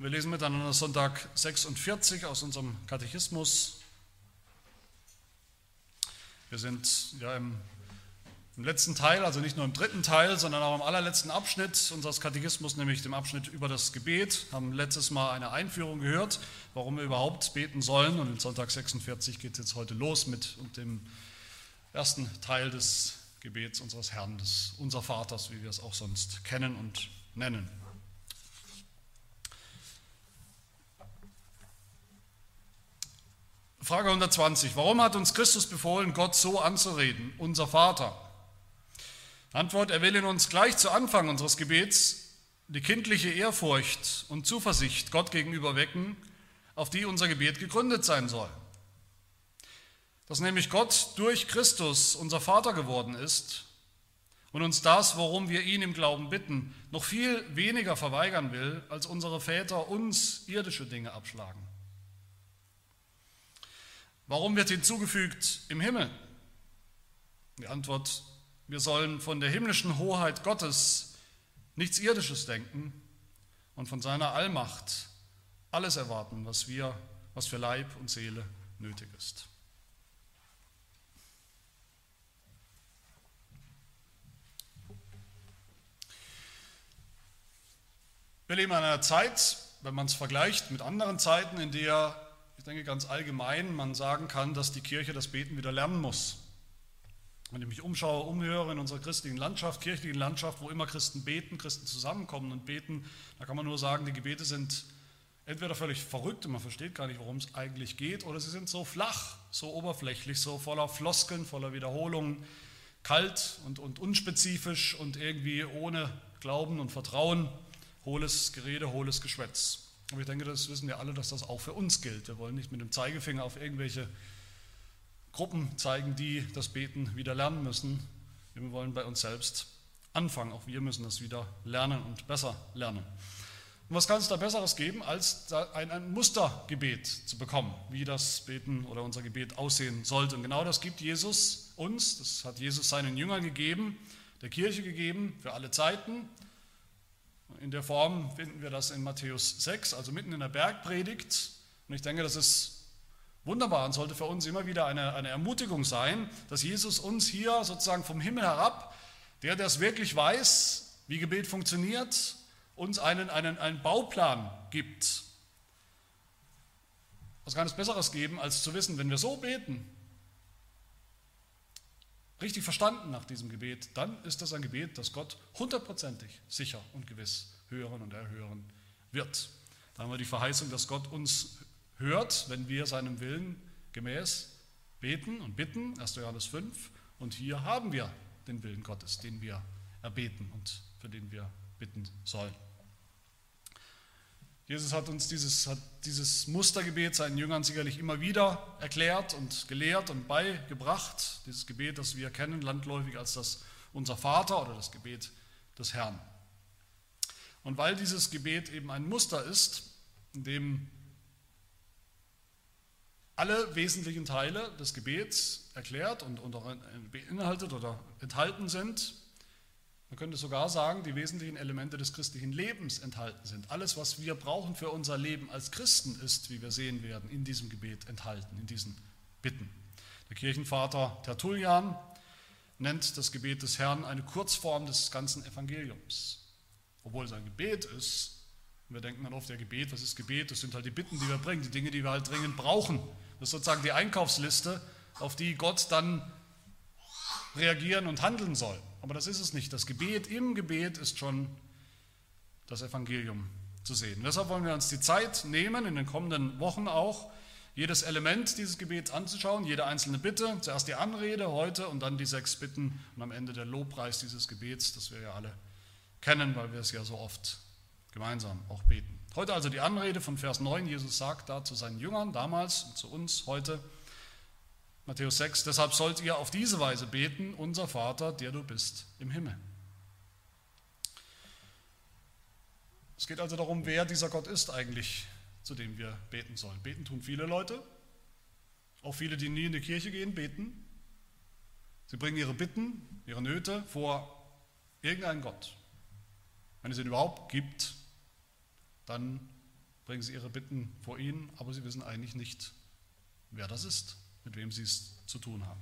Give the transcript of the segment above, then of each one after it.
Wir lesen miteinander Sonntag 46 aus unserem Katechismus. Wir sind ja im, im, letzten Teil, also nicht nur im dritten Teil, sondern auch im allerletzten Abschnitt unseres Katechismus, nämlich dem Abschnitt über das Gebet. Haben letztes Mal eine Einführung gehört, warum wir überhaupt beten sollen. Und in Sonntag 46 geht es jetzt heute los mit dem ersten Teil des Gebets unseres Herrn, des Unser Vaters, wie wir es auch sonst kennen und nennen. Frage 120. Warum hat uns Christus befohlen, Gott so anzureden, unser Vater? Antwort, er will in uns gleich zu Anfang unseres Gebets die kindliche Ehrfurcht und Zuversicht Gott gegenüber wecken, auf die unser Gebet gegründet sein soll. Dass nämlich Gott durch Christus unser Vater geworden ist und uns das, worum wir ihn im Glauben bitten, noch viel weniger verweigern will, als unsere Väter uns irdische Dinge abschlagen. Warum wird hinzugefügt im Himmel? Die Antwort, wir sollen von der himmlischen Hoheit Gottes nichts Irdisches denken und von seiner Allmacht alles erwarten, was wir, was für Leib und Seele nötig ist. Wir leben in einer Zeit, wenn man es vergleicht mit anderen Zeiten, in der ich denke ganz allgemein, man sagen kann, dass die Kirche das Beten wieder lernen muss. Wenn ich mich umschaue, umhöre in unserer christlichen Landschaft, kirchlichen Landschaft, wo immer Christen beten, Christen zusammenkommen und beten, da kann man nur sagen, die Gebete sind entweder völlig verrückt und man versteht gar nicht, worum es eigentlich geht, oder sie sind so flach, so oberflächlich, so voller Floskeln, voller Wiederholungen, kalt und, und unspezifisch und irgendwie ohne Glauben und Vertrauen, hohles Gerede, hohles Geschwätz. Aber ich denke, das wissen wir alle, dass das auch für uns gilt. Wir wollen nicht mit dem Zeigefinger auf irgendwelche Gruppen zeigen, die das Beten wieder lernen müssen. Wir wollen bei uns selbst anfangen. Auch wir müssen das wieder lernen und besser lernen. Und was kann es da Besseres geben, als ein, Mustergebet zu bekommen, wie das Beten oder unser Gebet aussehen sollte? Und genau das gibt Jesus uns, das hat Jesus seinen Jüngern gegeben, der Kirche gegeben, für alle Zeiten. In der Form finden wir das in Matthäus 6, also mitten in der Bergpredigt. Und ich denke, das ist wunderbar und sollte für uns immer wieder eine, eine Ermutigung sein, dass Jesus uns hier sozusagen vom Himmel herab, der, der es wirklich weiß, wie Gebet funktioniert, uns einen, einen, einen Bauplan gibt. Was kann es Besseres geben, als zu wissen, wenn wir so beten, richtig verstanden nach diesem Gebet, dann ist das ein Gebet, das Gott hundertprozentig sicher und gewiss hören und erhören wird. Da haben wir die Verheißung, dass Gott uns hört, wenn wir seinem Willen gemäß beten und bitten, 1. Johannes 5. Und hier haben wir den Willen Gottes, den wir erbeten und für den wir bitten sollen. Jesus hat uns dieses, hat dieses Mustergebet seinen Jüngern sicherlich immer wieder erklärt und gelehrt und beigebracht. Dieses Gebet, das wir kennen, landläufig als das unser Vater oder das Gebet des Herrn. Und weil dieses Gebet eben ein Muster ist, in dem alle wesentlichen Teile des Gebets erklärt und, und auch beinhaltet oder enthalten sind, man könnte sogar sagen, die wesentlichen Elemente des christlichen Lebens enthalten sind. Alles, was wir brauchen für unser Leben als Christen, ist, wie wir sehen werden, in diesem Gebet enthalten, in diesen Bitten. Der Kirchenvater Tertullian nennt das Gebet des Herrn eine Kurzform des ganzen Evangeliums. Obwohl es ein Gebet ist, wir denken dann oft, ja Gebet, was ist Gebet? Das sind halt die Bitten, die wir bringen, die Dinge, die wir halt dringend brauchen. Das ist sozusagen die Einkaufsliste, auf die Gott dann reagieren und handeln soll. Aber das ist es nicht. Das Gebet im Gebet ist schon das Evangelium zu sehen. Und deshalb wollen wir uns die Zeit nehmen, in den kommenden Wochen auch, jedes Element dieses Gebets anzuschauen, jede einzelne Bitte, zuerst die Anrede heute und dann die sechs Bitten und am Ende der Lobpreis dieses Gebets, das wir ja alle kennen, weil wir es ja so oft gemeinsam auch beten. Heute also die Anrede von Vers 9. Jesus sagt da zu seinen Jüngern damals und zu uns heute, Matthäus 6, deshalb sollt ihr auf diese Weise beten, unser Vater, der du bist im Himmel. Es geht also darum, wer dieser Gott ist eigentlich, zu dem wir beten sollen. Beten tun viele Leute, auch viele, die nie in die Kirche gehen, beten. Sie bringen ihre Bitten, ihre Nöte vor irgendeinen Gott. Wenn es ihn überhaupt gibt, dann bringen sie ihre Bitten vor ihn, aber sie wissen eigentlich nicht, wer das ist, mit wem sie es zu tun haben.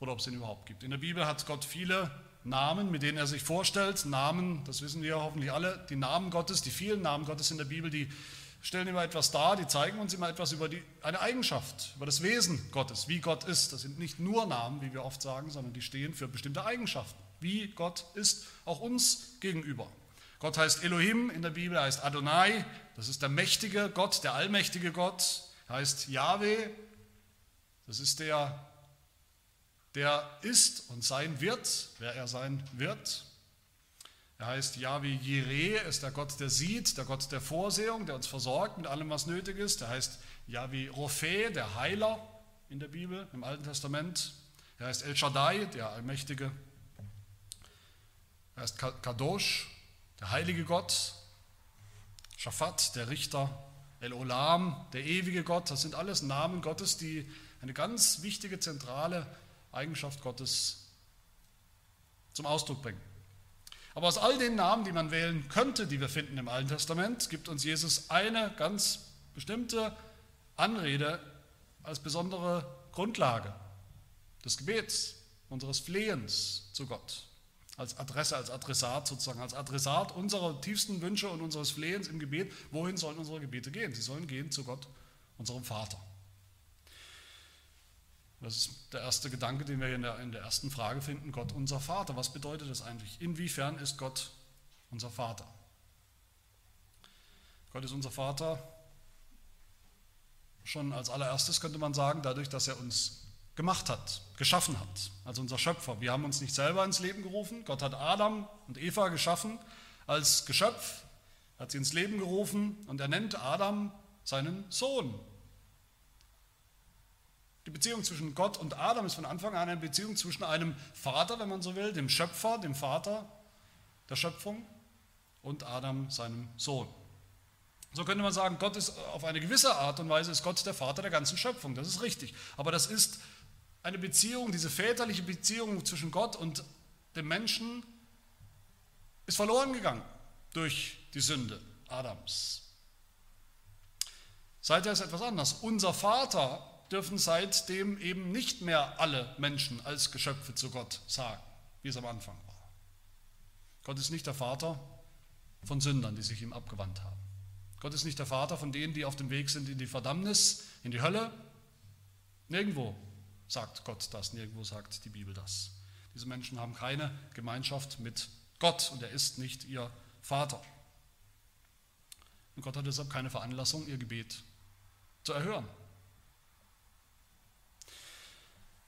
Oder ob es ihn überhaupt gibt. In der Bibel hat Gott viele Namen, mit denen er sich vorstellt. Namen, das wissen wir hoffentlich alle, die Namen Gottes, die vielen Namen Gottes in der Bibel, die stellen immer etwas dar, die zeigen uns immer etwas über die, eine Eigenschaft, über das Wesen Gottes, wie Gott ist. Das sind nicht nur Namen, wie wir oft sagen, sondern die stehen für bestimmte Eigenschaften, wie Gott ist, auch uns gegenüber. Gott heißt Elohim in der Bibel, er heißt Adonai, das ist der mächtige Gott, der allmächtige Gott, er heißt Yahweh, das ist der, der ist und sein wird, wer er sein wird. Er heißt Yahweh Jireh, ist der Gott, der sieht, der Gott der Vorsehung, der uns versorgt mit allem, was nötig ist. Er heißt Yahweh Rophe, der Heiler in der Bibel, im Alten Testament. Er heißt El Shaddai, der Allmächtige. Er heißt Kadosh, der heilige Gott. Shaphat, der Richter. El Olam, der ewige Gott. Das sind alles Namen Gottes, die eine ganz wichtige, zentrale Eigenschaft Gottes zum Ausdruck bringen. Aber aus all den Namen, die man wählen könnte, die wir finden im Alten Testament, gibt uns Jesus eine ganz bestimmte Anrede als besondere Grundlage des Gebets, unseres Flehens zu Gott, als Adresse, als Adressat sozusagen, als Adressat unserer tiefsten Wünsche und unseres Flehens im Gebet. Wohin sollen unsere Gebete gehen? Sie sollen gehen zu Gott, unserem Vater. Das ist der erste Gedanke, den wir in der, in der ersten Frage finden. Gott unser Vater. Was bedeutet das eigentlich? Inwiefern ist Gott unser Vater? Gott ist unser Vater schon als allererstes könnte man sagen, dadurch, dass er uns gemacht hat, geschaffen hat, als unser Schöpfer. Wir haben uns nicht selber ins Leben gerufen. Gott hat Adam und Eva geschaffen als Geschöpf, hat sie ins Leben gerufen und er nennt Adam seinen Sohn. Die Beziehung zwischen Gott und Adam ist von Anfang an eine Beziehung zwischen einem Vater, wenn man so will, dem Schöpfer, dem Vater der Schöpfung und Adam, seinem Sohn. So könnte man sagen, Gott ist auf eine gewisse Art und Weise ist Gott der Vater der ganzen Schöpfung. Das ist richtig. Aber das ist eine Beziehung, diese väterliche Beziehung zwischen Gott und dem Menschen ist verloren gegangen durch die Sünde Adams. Seither ist etwas anders. Unser Vater dürfen seitdem eben nicht mehr alle Menschen als Geschöpfe zu Gott sagen, wie es am Anfang war. Gott ist nicht der Vater von Sündern, die sich ihm abgewandt haben. Gott ist nicht der Vater von denen, die auf dem Weg sind in die Verdammnis, in die Hölle. Nirgendwo sagt Gott das, nirgendwo sagt die Bibel das. Diese Menschen haben keine Gemeinschaft mit Gott und er ist nicht ihr Vater. Und Gott hat deshalb keine Veranlassung, ihr Gebet zu erhören.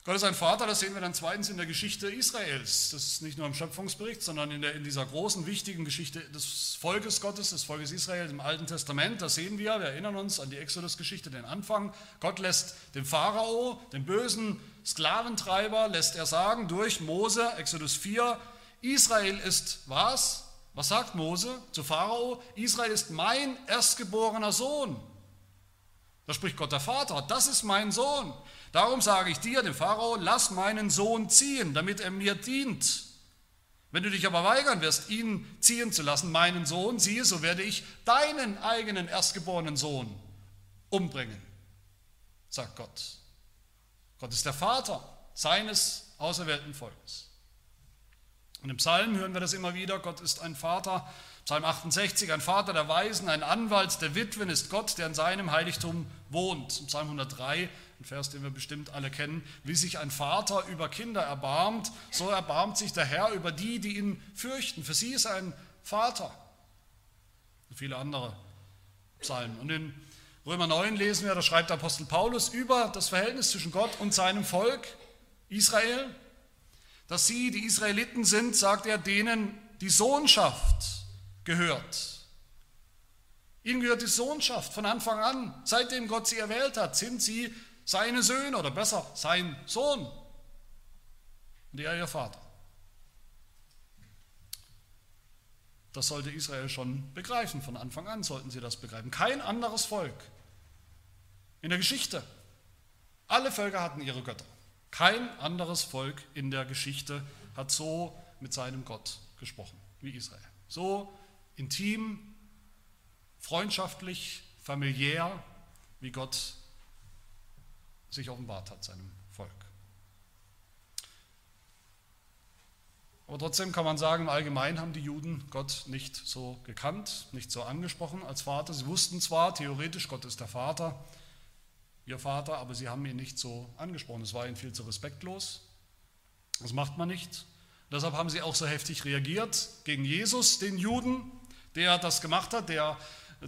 Gott ist ein Vater, das sehen wir dann zweitens in der Geschichte Israels. Das ist nicht nur im Schöpfungsbericht, sondern in, der, in dieser großen, wichtigen Geschichte des Volkes Gottes, des Volkes Israel im Alten Testament. Da sehen wir, wir erinnern uns an die Exodus-Geschichte, den Anfang. Gott lässt dem Pharao, dem bösen Sklaventreiber, lässt er sagen durch Mose, Exodus 4, Israel ist was? Was sagt Mose zu Pharao? Israel ist mein erstgeborener Sohn. Da spricht Gott der Vater, das ist mein Sohn. Darum sage ich dir, dem Pharao, lass meinen Sohn ziehen, damit er mir dient. Wenn du dich aber weigern wirst, ihn ziehen zu lassen, meinen Sohn, siehe, so werde ich deinen eigenen erstgeborenen Sohn umbringen, sagt Gott. Gott ist der Vater seines auserwählten Volkes. Und im Psalm hören wir das immer wieder, Gott ist ein Vater, Psalm 68, ein Vater der Weisen, ein Anwalt der Witwen ist Gott, der in seinem Heiligtum wohnt. Psalm 103, ein Vers, den wir bestimmt alle kennen, wie sich ein Vater über Kinder erbarmt, so erbarmt sich der Herr über die, die ihn fürchten. Für sie ist ein Vater. Und viele andere Psalmen. Und in Römer 9 lesen wir, da schreibt der Apostel Paulus über das Verhältnis zwischen Gott und seinem Volk Israel, dass sie, die Israeliten sind, sagt er, denen die Sohnschaft gehört. Ihnen gehört die Sohnschaft von Anfang an. Seitdem Gott sie erwählt hat, sind sie seine Söhne oder besser sein Sohn und er ihr Vater. Das sollte Israel schon begreifen, von Anfang an sollten sie das begreifen. Kein anderes Volk in der Geschichte, alle Völker hatten ihre Götter. Kein anderes Volk in der Geschichte hat so mit seinem Gott gesprochen wie Israel. So intim, freundschaftlich, familiär, wie Gott sich offenbart hat seinem Volk. Aber trotzdem kann man sagen, im Allgemeinen haben die Juden Gott nicht so gekannt, nicht so angesprochen als Vater. Sie wussten zwar theoretisch, Gott ist der Vater, ihr Vater, aber sie haben ihn nicht so angesprochen. Es war ihnen viel zu respektlos. Das macht man nicht. Deshalb haben sie auch so heftig reagiert gegen Jesus, den Juden, der das gemacht hat, der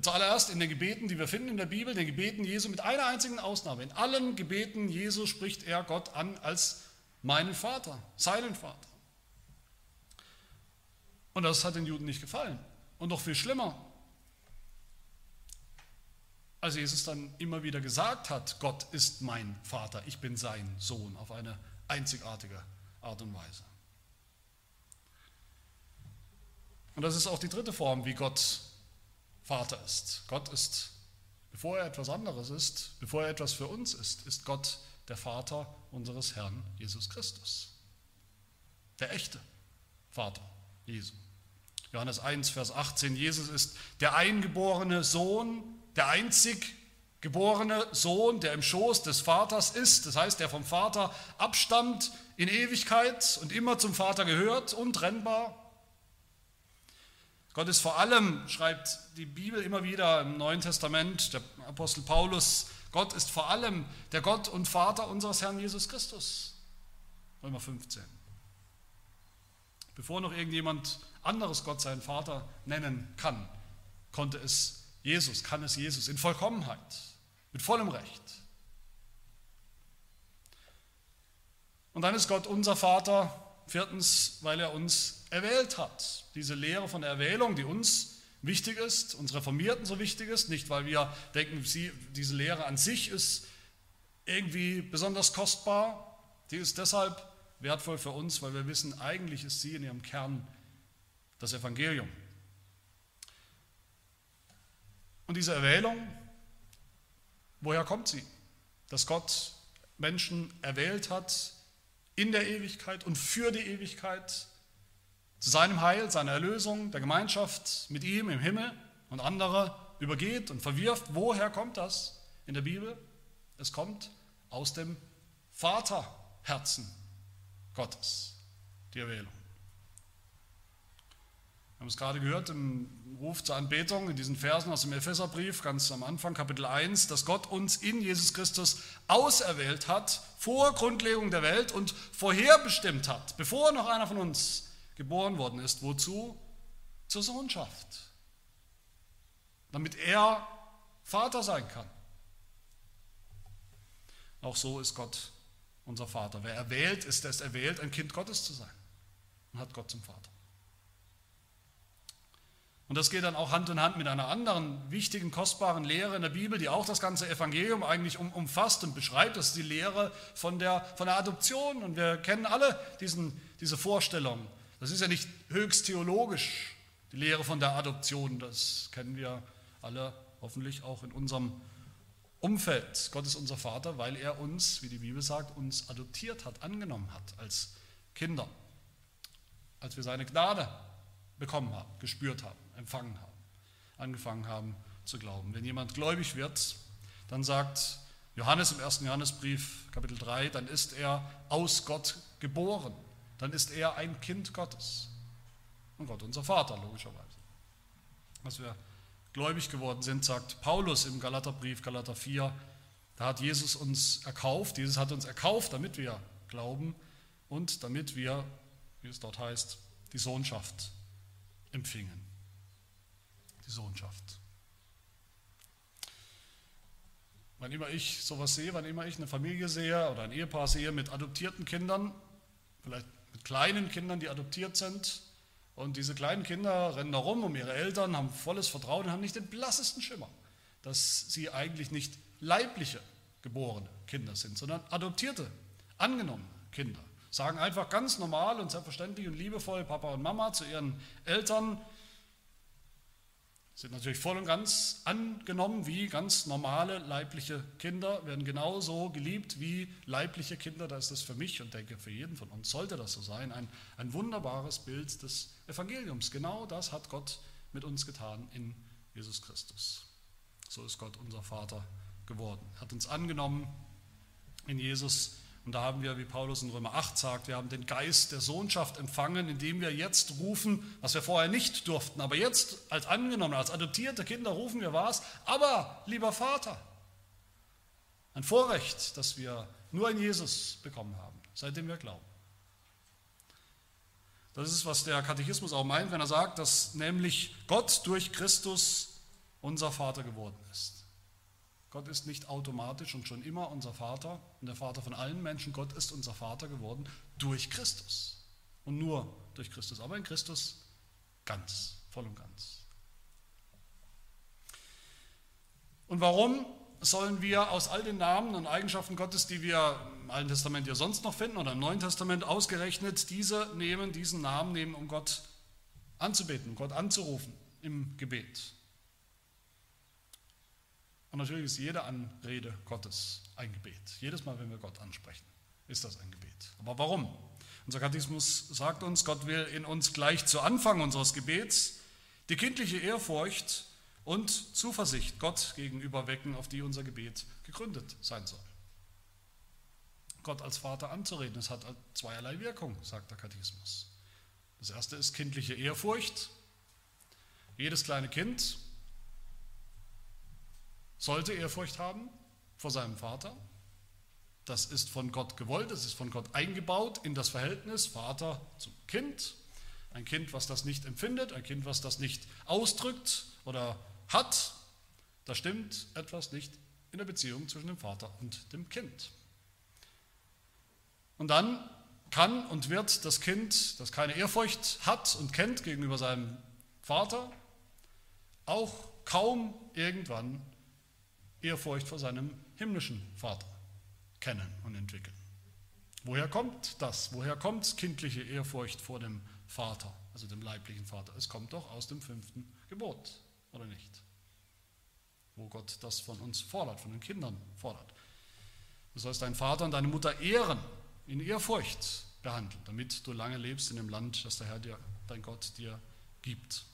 zuallererst in den Gebeten, die wir finden in der Bibel, den Gebeten Jesu mit einer einzigen Ausnahme. In allen Gebeten Jesu spricht er Gott an als meinen Vater, seinen Vater. Und das hat den Juden nicht gefallen. Und noch viel schlimmer, als Jesus dann immer wieder gesagt hat, Gott ist mein Vater, ich bin sein Sohn, auf eine einzigartige Art und Weise. Und das ist auch die dritte Form, wie Gott Vater ist. Gott ist, bevor er etwas anderes ist, bevor er etwas für uns ist, ist Gott der Vater unseres Herrn Jesus Christus. Der echte Vater Jesu. Johannes 1, Vers 18, Jesus ist der eingeborene Sohn, der einzig geborene Sohn, der im Schoß des Vaters ist, das heißt, der vom Vater abstammt in Ewigkeit und immer zum Vater gehört, untrennbar. Gott ist vor allem, schreibt die Bibel immer wieder im Neuen Testament, der Apostel Paulus, Gott ist vor allem der Gott und Vater unseres Herrn Jesus Christus. Römer 15. Bevor noch irgendjemand anderes Gott seinen Vater nennen kann, konnte es Jesus, kann es Jesus in Vollkommenheit, mit vollem Recht. Und dann ist Gott unser Vater, viertens, weil er uns erwählt hat. Diese Lehre von der Erwählung, die uns wichtig ist, uns Reformierten so wichtig ist, nicht weil wir denken, sie, diese Lehre an sich ist irgendwie besonders kostbar, die ist deshalb wertvoll für uns, weil wir wissen, eigentlich ist sie in ihrem Kern das Evangelium. Und diese Erwählung, woher kommt sie? Dass Gott Menschen erwählt hat in der Ewigkeit und für die Ewigkeit zu seinem Heil, seiner Erlösung, der Gemeinschaft mit ihm im Himmel und andere übergeht und verwirft. Woher kommt das in der Bibel? Es kommt aus dem Vaterherzen Gottes, die Erwählung. Wir haben es gerade gehört im Ruf zur Anbetung, in diesen Versen aus dem Epheserbrief, ganz am Anfang, Kapitel 1, dass Gott uns in Jesus Christus auserwählt hat, vor Grundlegung der Welt und vorherbestimmt hat, bevor noch einer von uns geboren worden ist. Wozu? Zur Sohnschaft. Damit er Vater sein kann. Auch so ist Gott unser Vater. Wer erwählt ist, der ist erwählt, ein Kind Gottes zu sein und hat Gott zum Vater. Und das geht dann auch Hand in Hand mit einer anderen wichtigen, kostbaren Lehre in der Bibel, die auch das ganze Evangelium eigentlich umfasst und beschreibt. Das ist die Lehre von der, von der Adoption. Und wir kennen alle diesen, diese Vorstellung. Das ist ja nicht höchst theologisch, die Lehre von der Adoption. Das kennen wir alle hoffentlich auch in unserem Umfeld. Gott ist unser Vater, weil er uns, wie die Bibel sagt, uns adoptiert hat, angenommen hat als Kinder, als wir seine Gnade bekommen haben, gespürt haben empfangen haben, angefangen haben zu glauben. Wenn jemand gläubig wird, dann sagt Johannes im ersten Johannesbrief, Kapitel 3, dann ist er aus Gott geboren. Dann ist er ein Kind Gottes. Und Gott unser Vater, logischerweise. Als wir gläubig geworden sind, sagt Paulus im Galaterbrief, Galater 4, da hat Jesus uns erkauft. Jesus hat uns erkauft, damit wir glauben und damit wir, wie es dort heißt, die Sohnschaft empfingen die Sohnschaft. Wann immer ich sowas sehe, wann immer ich eine Familie sehe oder ein Ehepaar sehe mit adoptierten Kindern, vielleicht mit kleinen Kindern, die adoptiert sind, und diese kleinen Kinder rennen da rum um ihre Eltern, haben volles Vertrauen und haben nicht den blassesten Schimmer, dass sie eigentlich nicht leibliche geborene Kinder sind, sondern adoptierte, angenommene Kinder. Sagen einfach ganz normal und selbstverständlich und liebevoll Papa und Mama zu ihren Eltern, sind natürlich voll und ganz angenommen wie ganz normale leibliche Kinder, werden genauso geliebt wie leibliche Kinder. Da ist das für mich und denke für jeden von uns sollte das so sein. Ein, ein wunderbares Bild des Evangeliums. Genau das hat Gott mit uns getan in Jesus Christus. So ist Gott unser Vater geworden. Er hat uns angenommen in Jesus und da haben wir, wie Paulus in Römer 8 sagt, wir haben den Geist der Sohnschaft empfangen, indem wir jetzt rufen, was wir vorher nicht durften. Aber jetzt als angenommen, als adoptierte Kinder rufen wir was. Aber, lieber Vater, ein Vorrecht, das wir nur in Jesus bekommen haben, seitdem wir glauben. Das ist, was der Katechismus auch meint, wenn er sagt, dass nämlich Gott durch Christus unser Vater geworden ist. Gott ist nicht automatisch und schon immer unser Vater und der Vater von allen Menschen. Gott ist unser Vater geworden durch Christus. Und nur durch Christus, aber in Christus ganz, voll und ganz. Und warum sollen wir aus all den Namen und Eigenschaften Gottes, die wir im Alten Testament ja sonst noch finden oder im Neuen Testament ausgerechnet, diese nehmen, diesen Namen nehmen, um Gott anzubeten, Gott anzurufen im Gebet? Und natürlich ist jede Anrede Gottes ein Gebet. Jedes Mal, wenn wir Gott ansprechen, ist das ein Gebet. Aber warum? Unser Katechismus sagt uns, Gott will in uns gleich zu Anfang unseres Gebets die kindliche Ehrfurcht und Zuversicht Gott gegenüber wecken, auf die unser Gebet gegründet sein soll. Gott als Vater anzureden, das hat zweierlei Wirkung, sagt der Katechismus. Das erste ist kindliche Ehrfurcht. Jedes kleine Kind sollte Ehrfurcht haben vor seinem Vater. Das ist von Gott gewollt, es ist von Gott eingebaut in das Verhältnis Vater zum Kind. Ein Kind, was das nicht empfindet, ein Kind, was das nicht ausdrückt oder hat, da stimmt etwas nicht in der Beziehung zwischen dem Vater und dem Kind. Und dann kann und wird das Kind, das keine Ehrfurcht hat und kennt gegenüber seinem Vater, auch kaum irgendwann Ehrfurcht vor seinem himmlischen Vater kennen und entwickeln. Woher kommt das? Woher kommt kindliche Ehrfurcht vor dem Vater, also dem leiblichen Vater? Es kommt doch aus dem fünften Gebot, oder nicht? Wo Gott das von uns fordert, von den Kindern fordert. Du sollst deinen Vater und deine Mutter ehren, in Ehrfurcht behandeln, damit du lange lebst in dem Land, das der Herr dir, dein Gott dir gibt.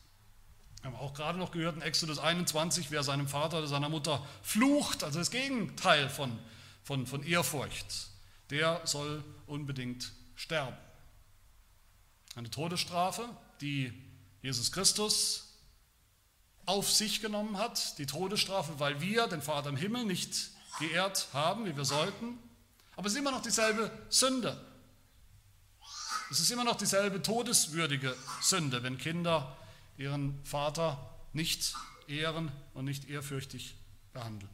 Wir haben auch gerade noch gehört in Exodus 21, wer seinem Vater oder seiner Mutter flucht, also das Gegenteil von, von, von Ehrfurcht, der soll unbedingt sterben. Eine Todesstrafe, die Jesus Christus auf sich genommen hat, die Todesstrafe, weil wir den Vater im Himmel nicht geehrt haben, wie wir sollten. Aber es ist immer noch dieselbe Sünde. Es ist immer noch dieselbe todeswürdige Sünde, wenn Kinder ihren Vater nicht ehren und nicht ehrfürchtig behandeln.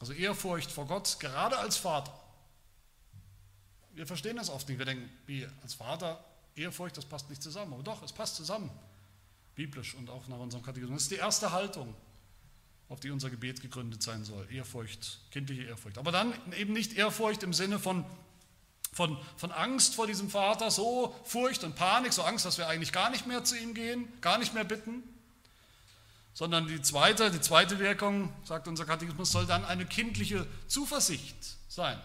Also Ehrfurcht vor Gott, gerade als Vater. Wir verstehen das oft nicht. Wir denken, wie als Vater, Ehrfurcht, das passt nicht zusammen. Aber doch, es passt zusammen. Biblisch und auch nach unserem Katechismus. Das ist die erste Haltung, auf die unser Gebet gegründet sein soll. Ehrfurcht, kindliche Ehrfurcht. Aber dann eben nicht Ehrfurcht im Sinne von von, von Angst vor diesem Vater, so Furcht und Panik, so Angst, dass wir eigentlich gar nicht mehr zu ihm gehen, gar nicht mehr bitten, sondern die zweite, die zweite Wirkung, sagt unser Katechismus, soll dann eine kindliche Zuversicht sein.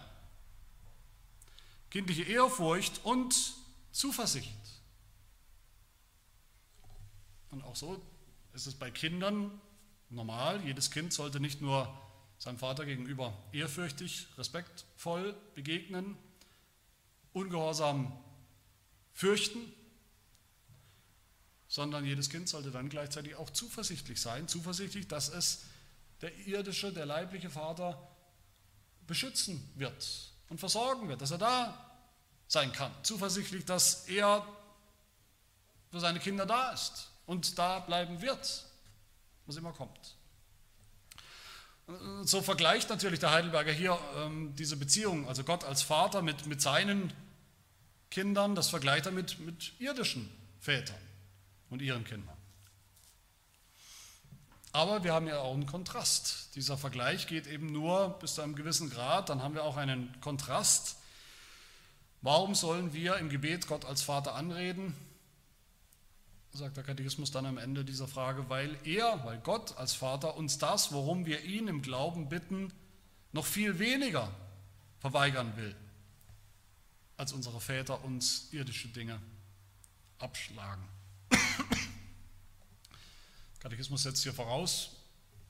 Kindliche Ehrfurcht und Zuversicht. Und auch so ist es bei Kindern normal. Jedes Kind sollte nicht nur seinem Vater gegenüber ehrfürchtig, respektvoll begegnen, Ungehorsam fürchten, sondern jedes Kind sollte dann gleichzeitig auch zuversichtlich sein, zuversichtlich, dass es der irdische, der leibliche Vater beschützen wird und versorgen wird, dass er da sein kann, zuversichtlich, dass er für seine Kinder da ist und da bleiben wird, was immer kommt. So vergleicht natürlich der Heidelberger hier ähm, diese Beziehung, also Gott als Vater mit, mit seinen Kindern, das vergleicht er mit, mit irdischen Vätern und ihren Kindern. Aber wir haben ja auch einen Kontrast. Dieser Vergleich geht eben nur bis zu einem gewissen Grad. Dann haben wir auch einen Kontrast. Warum sollen wir im Gebet Gott als Vater anreden? Sagt der Katechismus dann am Ende dieser Frage, weil er, weil Gott als Vater uns das, worum wir ihn im Glauben bitten, noch viel weniger verweigern will als unsere Väter uns irdische Dinge abschlagen. Katechismus setzt hier voraus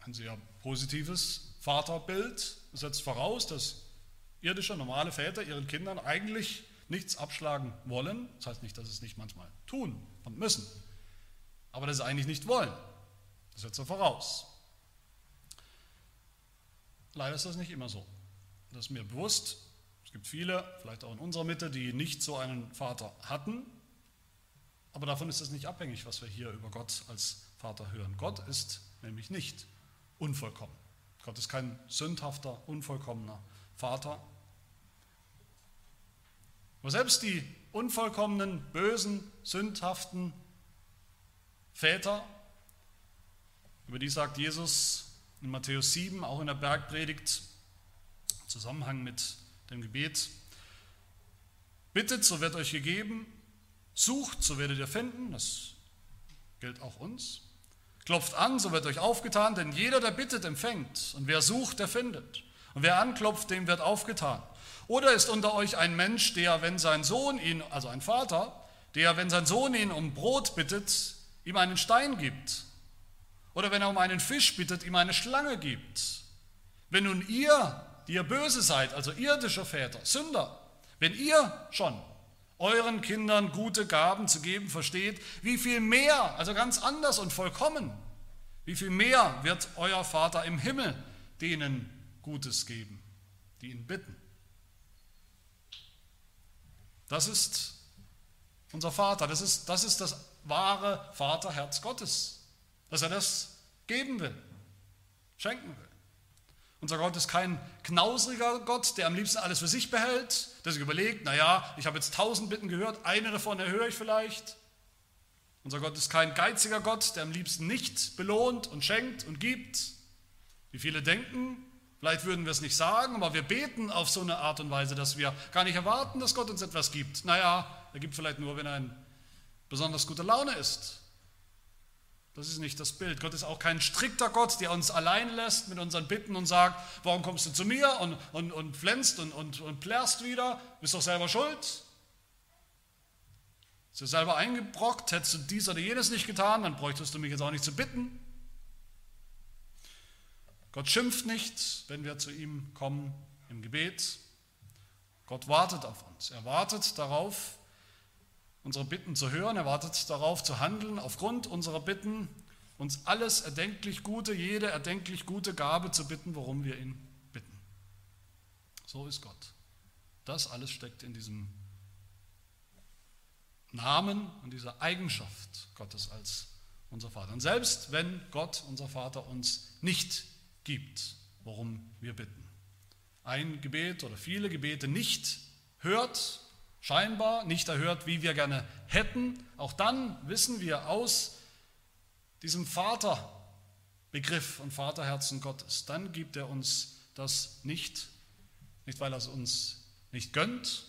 ein sehr positives Vaterbild. Setzt voraus, dass irdische, normale Väter ihren Kindern eigentlich nichts abschlagen wollen. Das heißt nicht, dass sie es nicht manchmal tun und müssen, aber dass sie eigentlich nicht wollen. Das setzt er voraus. Leider ist das nicht immer so. Das ist mir bewusst. Gibt viele, vielleicht auch in unserer Mitte, die nicht so einen Vater hatten. Aber davon ist es nicht abhängig, was wir hier über Gott als Vater hören. Gott ist nämlich nicht unvollkommen. Gott ist kein sündhafter, unvollkommener Vater. Aber selbst die unvollkommenen, bösen, sündhaften Väter, über die sagt Jesus in Matthäus 7, auch in der Bergpredigt, im Zusammenhang mit dem Gebet, bittet, so wird euch gegeben, sucht, so werdet ihr finden, das gilt auch uns, klopft an, so wird euch aufgetan, denn jeder, der bittet, empfängt, und wer sucht, der findet, und wer anklopft, dem wird aufgetan. Oder ist unter euch ein Mensch, der, wenn sein Sohn ihn, also ein Vater, der, wenn sein Sohn ihn um Brot bittet, ihm einen Stein gibt? Oder wenn er um einen Fisch bittet, ihm eine Schlange gibt? Wenn nun ihr, die ihr böse seid, also irdische Väter, Sünder, wenn ihr schon euren Kindern gute Gaben zu geben versteht, wie viel mehr, also ganz anders und vollkommen, wie viel mehr wird euer Vater im Himmel denen Gutes geben, die ihn bitten. Das ist unser Vater, das ist, das ist das wahre Vaterherz Gottes, dass er das geben will, schenken will. Unser Gott ist kein knausriger Gott, der am liebsten alles für sich behält, der sich überlegt, naja, ich habe jetzt tausend Bitten gehört, eine davon erhöre ich vielleicht. Unser Gott ist kein geiziger Gott, der am liebsten nicht belohnt und schenkt und gibt. Wie viele denken, vielleicht würden wir es nicht sagen, aber wir beten auf so eine Art und Weise, dass wir gar nicht erwarten, dass Gott uns etwas gibt. Naja, er gibt vielleicht nur, wenn er in besonders guter Laune ist. Das ist nicht das Bild. Gott ist auch kein strikter Gott, der uns allein lässt mit unseren Bitten und sagt, warum kommst du zu mir und, und, und flänzt und, und, und plärrst wieder, bist doch selber schuld. Hast du selber eingebrockt, hättest du dies oder jenes nicht getan, dann bräuchtest du mich jetzt auch nicht zu bitten. Gott schimpft nicht, wenn wir zu ihm kommen im Gebet. Gott wartet auf uns. Er wartet darauf, unsere Bitten zu hören, er wartet darauf zu handeln, aufgrund unserer Bitten uns alles erdenklich Gute, jede erdenklich gute Gabe zu bitten, worum wir ihn bitten. So ist Gott. Das alles steckt in diesem Namen und dieser Eigenschaft Gottes als unser Vater. Und selbst wenn Gott, unser Vater, uns nicht gibt, worum wir bitten, ein Gebet oder viele Gebete nicht hört, scheinbar nicht erhört, wie wir gerne hätten, auch dann wissen wir aus diesem Vaterbegriff und Vaterherzen Gottes, dann gibt er uns das nicht, nicht weil er es uns nicht gönnt,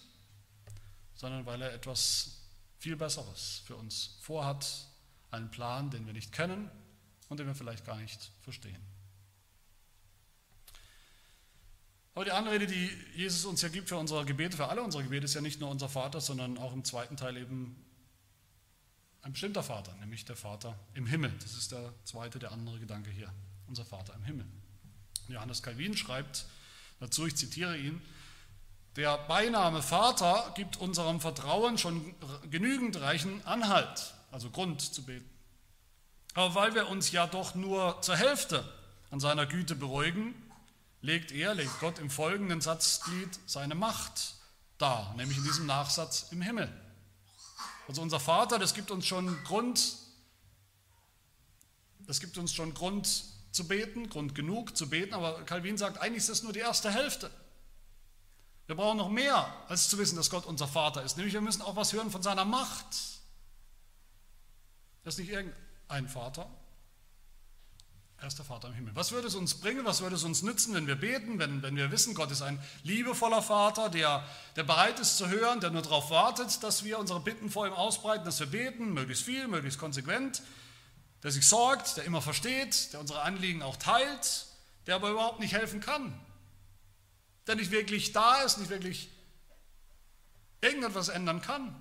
sondern weil er etwas viel Besseres für uns vorhat, einen Plan, den wir nicht kennen und den wir vielleicht gar nicht verstehen. Aber die Anrede, die Jesus uns ja gibt für unsere Gebete, für alle unsere Gebete, ist ja nicht nur unser Vater, sondern auch im zweiten Teil eben ein bestimmter Vater, nämlich der Vater im Himmel. Das ist der zweite, der andere Gedanke hier, unser Vater im Himmel. Johannes Calvin schreibt dazu, ich zitiere ihn, der Beiname Vater gibt unserem Vertrauen schon genügend reichen Anhalt, also Grund zu beten. Aber weil wir uns ja doch nur zur Hälfte an seiner Güte beruhigen, legt er, legt Gott im folgenden Satzglied seine Macht dar, nämlich in diesem Nachsatz im Himmel. Also unser Vater, das gibt uns schon Grund, das gibt uns schon Grund zu beten, Grund genug zu beten, aber Calvin sagt, eigentlich ist das nur die erste Hälfte. Wir brauchen noch mehr, als zu wissen, dass Gott unser Vater ist. Nämlich wir müssen auch was hören von seiner Macht. Das ist nicht irgendein Vater, er ist der Vater im Himmel. Was würde es uns bringen, was würde es uns nützen, wenn wir beten, wenn, wenn wir wissen, Gott ist ein liebevoller Vater, der, der bereit ist zu hören, der nur darauf wartet, dass wir unsere Bitten vor ihm ausbreiten, dass wir beten, möglichst viel, möglichst konsequent, der sich sorgt, der immer versteht, der unsere Anliegen auch teilt, der aber überhaupt nicht helfen kann, der nicht wirklich da ist, nicht wirklich irgendetwas ändern kann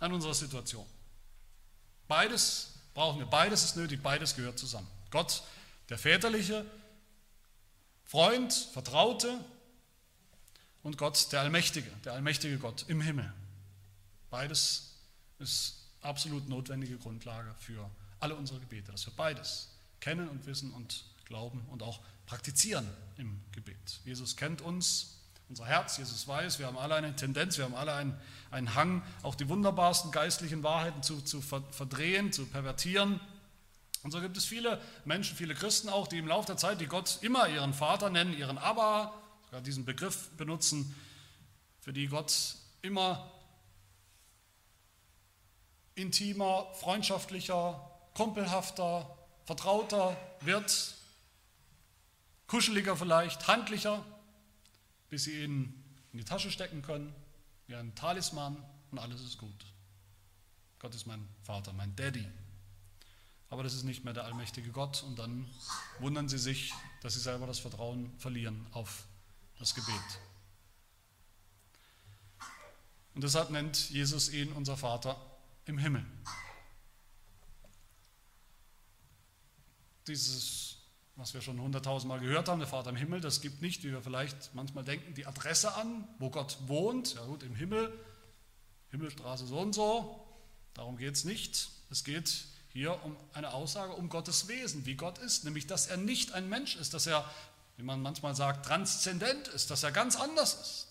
an unserer Situation. Beides Brauchen wir. Beides ist nötig, beides gehört zusammen. Gott, der väterliche Freund, Vertraute und Gott, der Allmächtige, der allmächtige Gott im Himmel. Beides ist absolut notwendige Grundlage für alle unsere Gebete, dass wir beides kennen und wissen und glauben und auch praktizieren im Gebet. Jesus kennt uns, unser Herz, Jesus weiß, wir haben alle eine Tendenz, wir haben alle einen, einen Hang, auch die wunderbarsten geistlichen Wahrheiten zu, zu verdrehen, zu pervertieren. Und so gibt es viele Menschen, viele Christen auch, die im Laufe der Zeit, die Gott immer ihren Vater nennen, ihren Abba, sogar diesen Begriff benutzen, für die Gott immer intimer, freundschaftlicher, kumpelhafter, vertrauter wird, kuscheliger vielleicht, handlicher, bis sie ihn in die Tasche stecken können, wie ein Talisman und alles ist gut. Gott ist mein Vater, mein Daddy. Aber das ist nicht mehr der allmächtige Gott und dann wundern sie sich, dass sie selber das Vertrauen verlieren auf das Gebet. Und deshalb nennt Jesus ihn unser Vater im Himmel. Dieses, was wir schon hunderttausendmal gehört haben, der Vater im Himmel, das gibt nicht, wie wir vielleicht manchmal denken, die Adresse an, wo Gott wohnt. Ja gut, im Himmel, Himmelstraße so und so, darum geht es nicht. Es geht hier um eine Aussage um Gottes Wesen, wie Gott ist, nämlich dass er nicht ein Mensch ist, dass er, wie man manchmal sagt, transzendent ist, dass er ganz anders ist,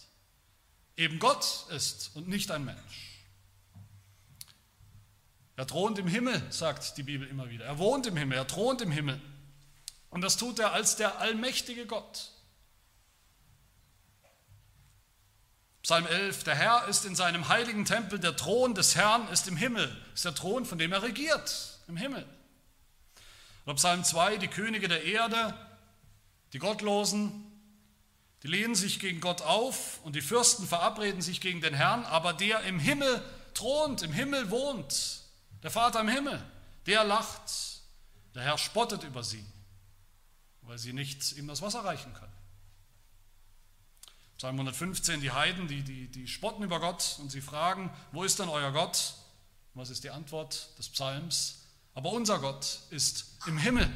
eben Gott ist und nicht ein Mensch. Er thront im Himmel, sagt die Bibel immer wieder. Er wohnt im Himmel, er thront im Himmel. Und das tut er als der allmächtige Gott. Psalm 11, der Herr ist in seinem heiligen Tempel, der Thron des Herrn ist im Himmel, ist der Thron, von dem er regiert, im Himmel. Oder Psalm 2, die Könige der Erde, die Gottlosen, die lehnen sich gegen Gott auf und die Fürsten verabreden sich gegen den Herrn, aber der im Himmel thront, im Himmel wohnt, der Vater im Himmel, der lacht. Der Herr spottet über sie, weil sie nicht ihm das Wasser reichen können. Psalm 115, die Heiden, die, die, die spotten über Gott und sie fragen, wo ist denn euer Gott? Was ist die Antwort des Psalms? Aber unser Gott ist im Himmel.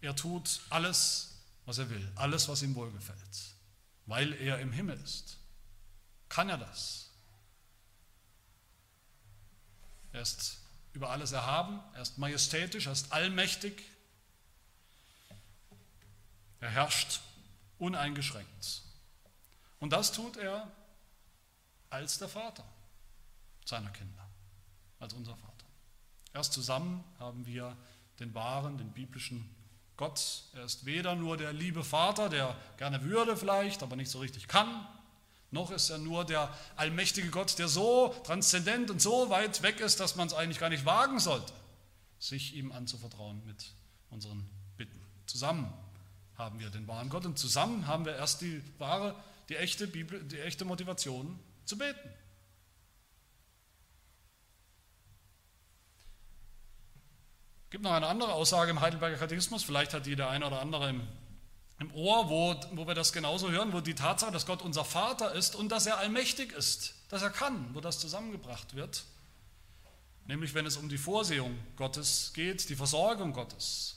Er tut alles, was er will, alles, was ihm wohlgefällt, weil er im Himmel ist. Kann er das? Er ist über alles erhaben, er ist majestätisch, er ist allmächtig. Er herrscht uneingeschränkt. Und das tut er als der Vater seiner Kinder, als unser Vater. Erst zusammen haben wir den wahren, den biblischen Gott. Er ist weder nur der liebe Vater, der gerne würde vielleicht, aber nicht so richtig kann, noch ist er nur der allmächtige Gott, der so transzendent und so weit weg ist, dass man es eigentlich gar nicht wagen sollte, sich ihm anzuvertrauen mit unseren Bitten. Zusammen haben wir den wahren Gott und zusammen haben wir erst die wahre, die echte, Bibel, die echte Motivation zu beten. Gibt noch eine andere Aussage im Heidelberger Katechismus, vielleicht hat die der eine oder andere im im Ohr, wo, wo wir das genauso hören, wo die Tatsache, dass Gott unser Vater ist und dass er allmächtig ist, dass er kann, wo das zusammengebracht wird. Nämlich wenn es um die Vorsehung Gottes geht, die Versorgung Gottes.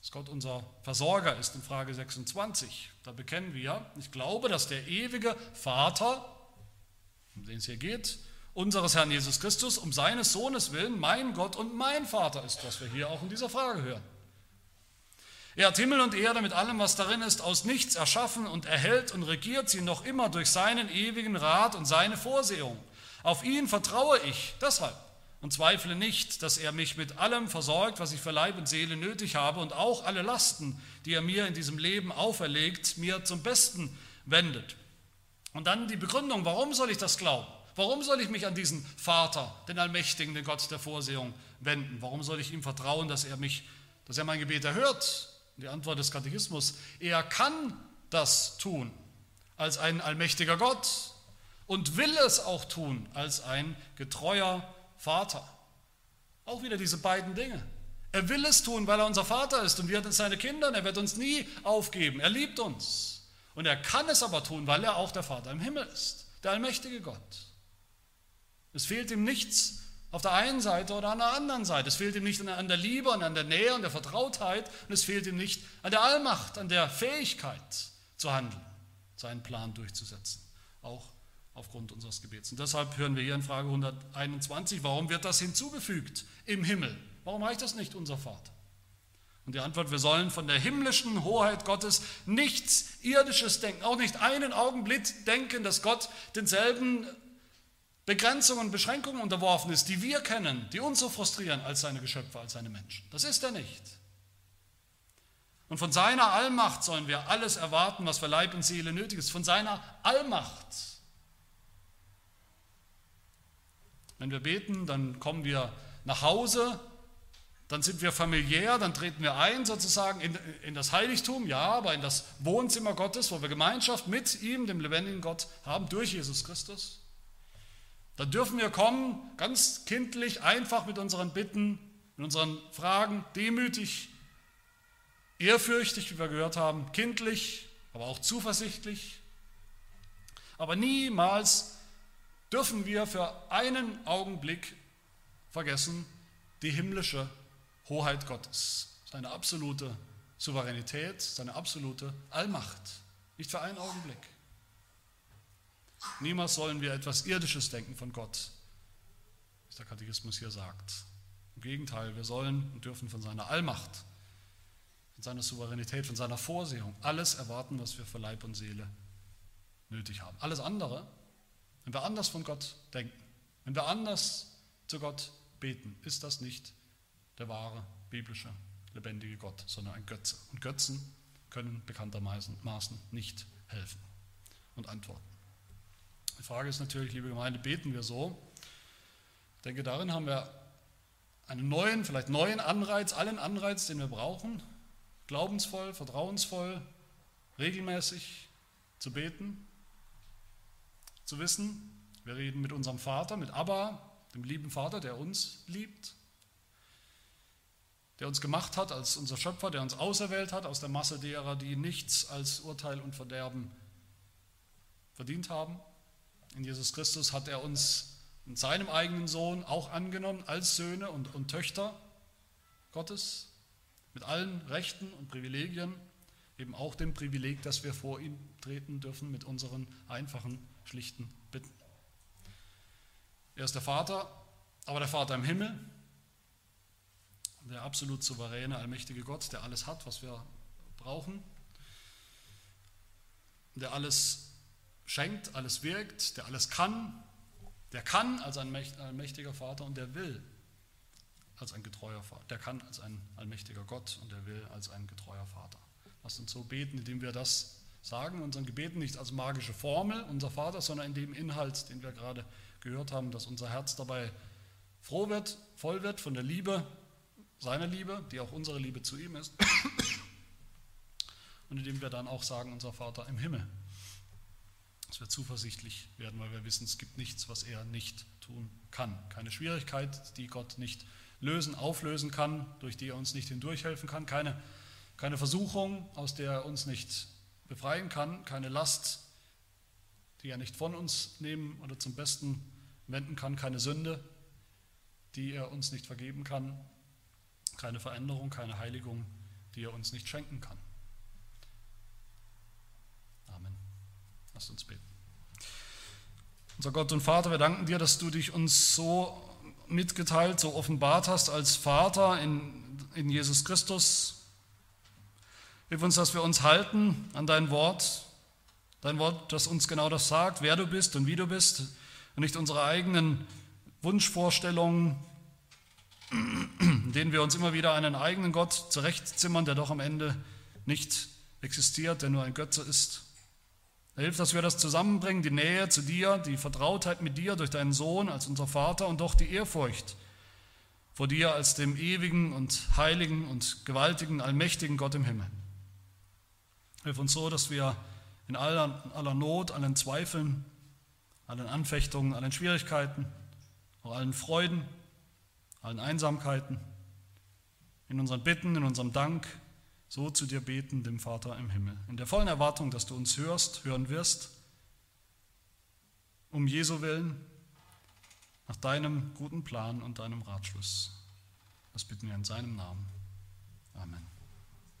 Dass Gott unser Versorger ist in Frage 26. Da bekennen wir, ich glaube, dass der ewige Vater, um den es hier geht, unseres Herrn Jesus Christus, um seines Sohnes willen, mein Gott und mein Vater ist, was wir hier auch in dieser Frage hören. Er hat Himmel und Erde mit allem, was darin ist, aus nichts erschaffen und erhält und regiert sie noch immer durch seinen ewigen Rat und seine Vorsehung. Auf ihn vertraue ich deshalb und zweifle nicht, dass er mich mit allem versorgt, was ich für Leib und Seele nötig habe und auch alle Lasten, die er mir in diesem Leben auferlegt, mir zum Besten wendet. Und dann die Begründung, warum soll ich das glauben? Warum soll ich mich an diesen Vater, den Allmächtigen, den Gott der Vorsehung wenden? Warum soll ich ihm vertrauen, dass er mich, dass er mein Gebet erhört die Antwort des Katechismus, er kann das tun als ein allmächtiger Gott und will es auch tun als ein getreuer Vater. Auch wieder diese beiden Dinge. Er will es tun, weil er unser Vater ist und wir sind seine Kinder. Er wird uns nie aufgeben. Er liebt uns. Und er kann es aber tun, weil er auch der Vater im Himmel ist, der allmächtige Gott. Es fehlt ihm nichts Auf der einen Seite oder an der anderen Seite. Es fehlt ihm nicht an der Liebe und an der Nähe und der Vertrautheit und es fehlt ihm nicht an der Allmacht, an der Fähigkeit zu handeln, seinen Plan durchzusetzen. Auch aufgrund unseres Gebets. Und deshalb hören wir hier in Frage 121, warum wird das hinzugefügt im Himmel? Warum reicht das nicht, unser Vater? Und die Antwort, wir sollen von der himmlischen Hoheit Gottes nichts Irdisches denken, auch nicht einen Augenblick denken, dass Gott denselben Begrenzungen und Beschränkungen unterworfen ist, die wir kennen, die uns so frustrieren als seine Geschöpfe, als seine Menschen. Das ist er nicht. Und von seiner Allmacht sollen wir alles erwarten, was für Leib und Seele nötig ist. Von seiner Allmacht. Wenn wir beten, dann kommen wir nach Hause dann sind wir familiär, dann treten wir ein sozusagen in, in das Heiligtum, ja, aber in das Wohnzimmer Gottes, wo wir Gemeinschaft mit ihm, dem lebendigen Gott, haben durch Jesus Christus. Da dürfen wir kommen, ganz kindlich, einfach mit unseren Bitten, mit unseren Fragen, demütig, ehrfürchtig, wie wir gehört haben, kindlich, aber auch zuversichtlich. Aber niemals dürfen wir für einen Augenblick vergessen die himmlische Hoheit Gottes, seine absolute Souveränität, seine absolute Allmacht. Nicht für einen Augenblick. Niemals sollen wir etwas Irdisches denken von Gott, was der Katechismus hier sagt. Im Gegenteil, wir sollen und dürfen von seiner Allmacht, von seiner Souveränität, von seiner Vorsehung alles erwarten, was wir für Leib und Seele nötig haben. Alles andere, wenn wir anders von Gott denken, wenn wir anders zu Gott beten, ist das nicht der wahre, biblische, lebendige Gott, sondern ein Götze. Und Götzen können bekanntermaßen nicht helfen und antworten. Die Frage ist natürlich, liebe Gemeinde, beten wir so? Ich denke, darin haben wir einen neuen, vielleicht neuen Anreiz, allen Anreiz, den wir brauchen, glaubensvoll, vertrauensvoll, regelmäßig zu beten, zu wissen, wir reden mit unserem Vater, mit Abba, dem lieben Vater, der uns liebt, der uns gemacht hat als unser Schöpfer, der uns auserwählt hat aus der Masse derer, die nichts als Urteil und Verderben verdient haben. In Jesus Christus hat er uns in seinem eigenen Sohn auch angenommen als Söhne und, und Töchter Gottes, mit allen Rechten und Privilegien, eben auch dem Privileg, dass wir vor ihm treten dürfen mit unseren einfachen, schlichten Bitten. Er ist der Vater, aber der Vater im Himmel, der absolut souveräne, allmächtige Gott, der alles hat, was wir brauchen, der alles schenkt, alles wirkt, der alles kann, der kann als ein allmächtiger Vater und der will als ein getreuer Vater. Der kann als ein allmächtiger Gott und der will als ein getreuer Vater. Lasst uns so beten, indem wir das sagen, unseren Gebeten nicht als magische Formel, unser Vater, sondern in dem Inhalt, den wir gerade gehört haben, dass unser Herz dabei froh wird, voll wird von der Liebe seine Liebe, die auch unsere Liebe zu ihm ist. Und indem wir dann auch sagen, unser Vater im Himmel. Dass wir zuversichtlich werden, weil wir wissen, es gibt nichts, was er nicht tun kann. Keine Schwierigkeit, die Gott nicht lösen, auflösen kann, durch die er uns nicht hindurchhelfen kann. Keine, keine Versuchung, aus der er uns nicht befreien kann. Keine Last, die er nicht von uns nehmen oder zum Besten wenden kann. Keine Sünde, die er uns nicht vergeben kann keine Veränderung, keine Heiligung, die er uns nicht schenken kann. Amen. Lasst uns beten. Unser Gott und Vater, wir danken dir, dass du dich uns so mitgeteilt, so offenbart hast als Vater in, in Jesus Christus. Hilf uns, dass wir uns halten an dein Wort, dein Wort, das uns genau das sagt, wer du bist und wie du bist und nicht unsere eigenen Wunschvorstellungen, in denen wir uns immer wieder einen eigenen Gott zurechtzimmern, der doch am Ende nicht existiert, der nur ein Götze ist. Er hilft, dass wir das zusammenbringen, die Nähe zu dir, die Vertrautheit mit dir durch deinen Sohn als unser Vater und doch die Ehrfurcht vor dir als dem ewigen und heiligen und gewaltigen, allmächtigen Gott im Himmel. Hilf uns so, dass wir in aller, aller Not, allen Zweifeln, allen Anfechtungen, allen Schwierigkeiten, auch allen Freuden, allen Einsamkeiten, in unseren Bitten, in unserem Dank, so zu dir beten, dem Vater im Himmel. In der vollen Erwartung, dass du uns hörst, hören wirst, um Jesu willen, nach deinem guten Plan und deinem Ratschluss. Das bitten wir in seinem Namen. Amen.